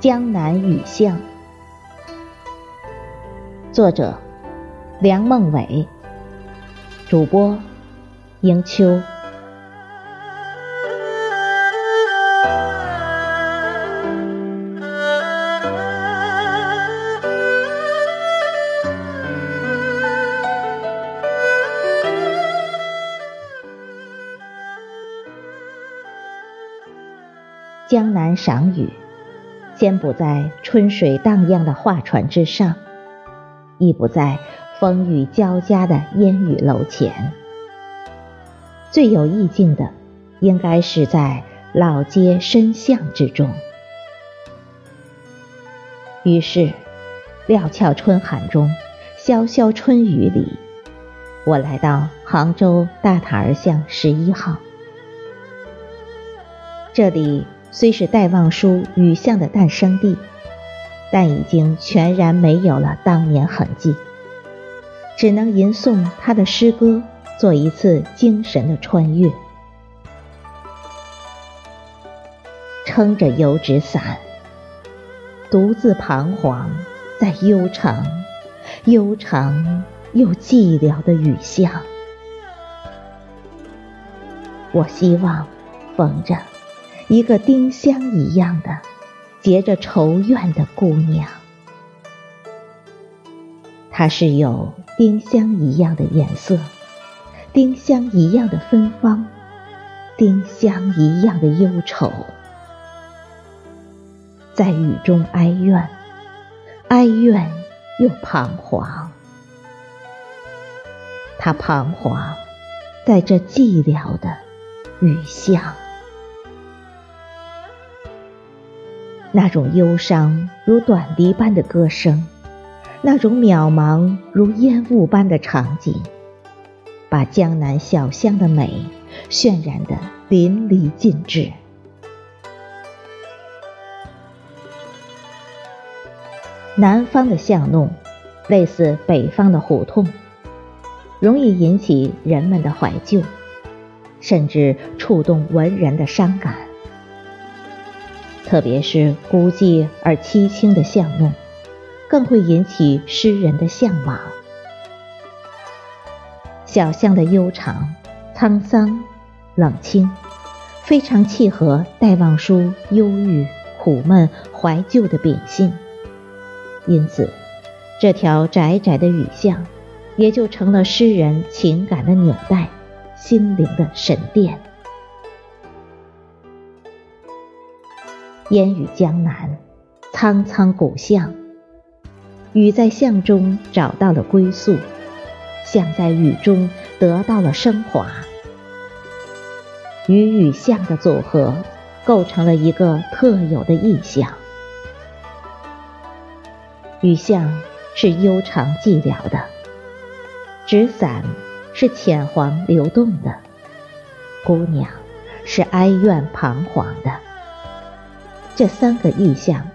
江南雨巷，作者梁梦伟，主播迎秋。江南赏雨，先不在春水荡漾的画船之上，亦不在风雨交加的烟雨楼前，最有意境的，应该是在老街深巷之中。于是，料峭春寒中，潇潇春雨里，我来到杭州大塔儿巷十一号，这里。虽是戴望舒雨巷的诞生地，但已经全然没有了当年痕迹，只能吟诵他的诗歌，做一次精神的穿越。撑着油纸伞，独自彷徨在悠长、悠长又寂寥的雨巷。我希望逢着。一个丁香一样的结着愁怨的姑娘，她是有丁香一样的颜色，丁香一样的芬芳，丁香一样的忧愁，在雨中哀怨，哀怨又彷徨。她彷徨在这寂寥的雨巷。那种忧伤如短笛般的歌声，那种渺茫如烟雾般的场景，把江南小巷的美渲染得淋漓尽致。南方的巷弄类似北方的胡同，容易引起人们的怀旧，甚至触动文人的伤感。特别是孤寂而凄清的巷弄，更会引起诗人的向往。小巷的悠长、沧桑、冷清，非常契合戴望舒忧郁、苦闷、怀旧的秉性。因此，这条窄窄的雨巷，也就成了诗人情感的纽带，心灵的神殿。烟雨江南，苍苍古巷。雨在巷中找到了归宿，巷在雨中得到了升华。雨与巷的组合，构成了一个特有的意象。雨巷是悠长寂寥的，纸伞是浅黄流动的，姑娘是哀怨彷徨的。这三个意象，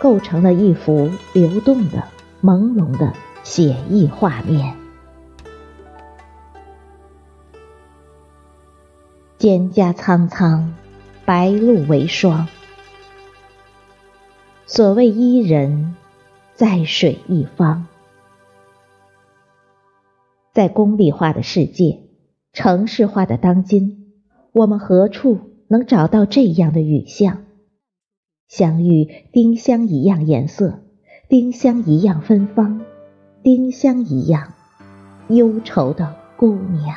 构成了一幅流动的、朦胧的写意画面。蒹葭苍苍，白露为霜。所谓伊人，在水一方。在功利化的世界、城市化的当今，我们何处能找到这样的雨巷？相遇，丁香一样颜色，丁香一样芬芳，丁香一样忧愁的姑娘。